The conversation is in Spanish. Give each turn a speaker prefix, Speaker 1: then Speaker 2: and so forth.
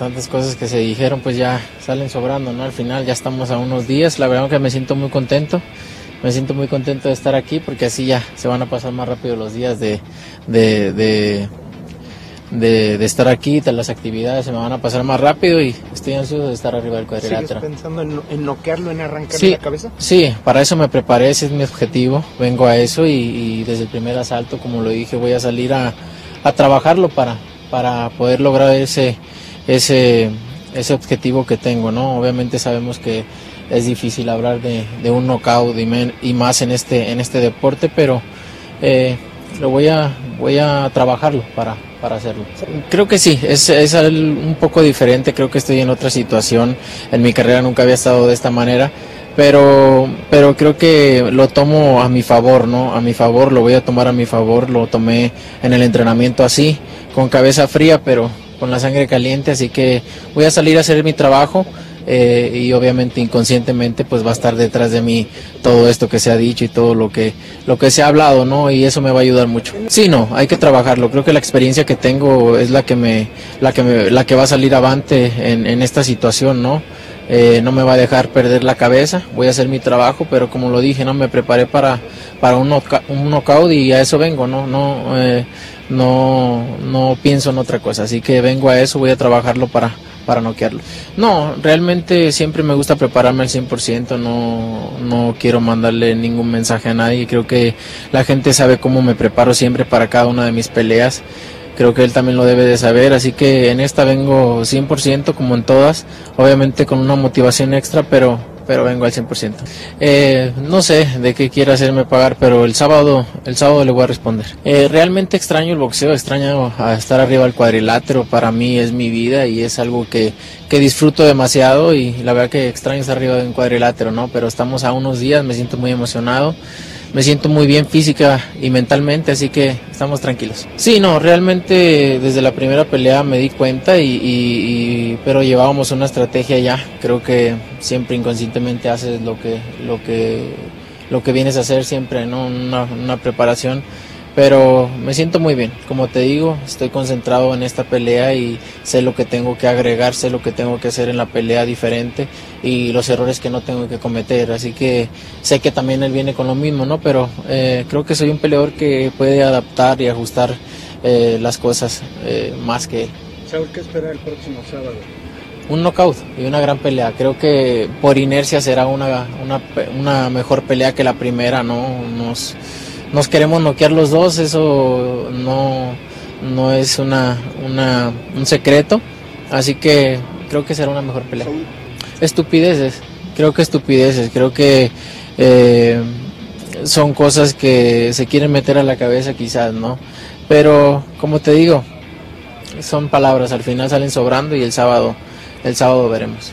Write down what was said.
Speaker 1: tantas cosas que se dijeron pues ya salen sobrando, ¿no? Al final ya estamos a unos días, la verdad que me siento muy contento, me siento muy contento de estar aquí porque así ya se van a pasar más rápido los días de, de, de, de- de estar aquí, de las actividades se me van a pasar más rápido y estoy ansioso de estar arriba del
Speaker 2: ¿Sigues
Speaker 1: cuadrilátero.
Speaker 2: pensando en, en noquearlo, en arrancarle
Speaker 1: Sí,
Speaker 2: la cabeza?
Speaker 1: sí, para eso me preparé, ese es mi objetivo, vengo a eso y, y desde el primer asalto, como lo dije, voy a salir a, a trabajarlo para, para poder lograr ese, ese, ese objetivo que tengo, ¿no? Obviamente sabemos que es difícil hablar de, de un knockout y, men- y más en este, en este deporte, pero eh, lo voy a, voy a trabajarlo para, para hacerlo. Creo que sí, es, es un poco diferente, creo que estoy en otra situación, en mi carrera nunca había estado de esta manera, pero, pero creo que lo tomo a mi favor, ¿no? A mi favor, lo voy a tomar a mi favor, lo tomé en el entrenamiento así, con cabeza fría, pero con la sangre caliente, así que voy a salir a hacer mi trabajo. eh, y obviamente inconscientemente pues va a estar detrás de mí todo esto que se ha dicho y todo lo que lo que se ha hablado no y eso me va a ayudar mucho. Sí no hay que trabajarlo. Creo que la experiencia que tengo es la que me la que me, la que va a salir avante en, esta situación no eh, no me va a dejar perder la cabeza, voy a hacer mi trabajo, pero como lo dije, no me preparé para, para un, noca- un knockout y a eso vengo, no, no, eh, no, no pienso en otra cosa, así que vengo a eso, voy a trabajarlo para, para noquearlo. No, realmente siempre me gusta prepararme al 100%, no, no quiero mandarle ningún mensaje a nadie, creo que la gente sabe cómo me preparo siempre para cada una de mis peleas creo que él también lo debe de saber, así que en esta vengo 100% como en todas, obviamente con una motivación extra, pero pero vengo al 100%. Eh, no sé de qué quiere hacerme pagar, pero el sábado el sábado le voy a responder. Eh, realmente extraño el boxeo, extraño a estar arriba del cuadrilátero, para mí es mi vida y es algo que, que disfruto demasiado y la verdad que extraño estar arriba de un cuadrilátero, ¿no? Pero estamos a unos días, me siento muy emocionado me siento muy bien física y mentalmente, así que estamos tranquilos. Sí, no, realmente desde la primera pelea me di cuenta y, y- y- pero llevábamos una estrategia ya. Creo que siempre inconscientemente haces lo que lo que lo que vienes a hacer siempre, ¿no? Una, una preparación. Pero me siento muy bien. Como te digo, estoy concentrado en esta pelea y sé lo que tengo que agregar, sé lo que tengo que hacer en la pelea diferente y los errores que no tengo que cometer. Así que sé que también él viene con lo mismo, ¿no? Pero eh, creo que soy un peleador que puede adaptar y ajustar eh, las cosas eh, más que él.
Speaker 2: Saúl, ¿qué espera el próximo sábado?
Speaker 1: Un knockout y una gran pelea. Creo que por inercia será una, una, una mejor pelea que la primera, ¿no? Nos, nos queremos noquear los dos, eso no, no es una, una, un secreto. Así que creo que será una mejor pelea. Estupideces, creo que estupideces, creo que eh, son cosas que se quieren meter a la cabeza quizás, ¿no? Pero como te digo, son palabras, al final salen sobrando y el sábado, el sábado veremos.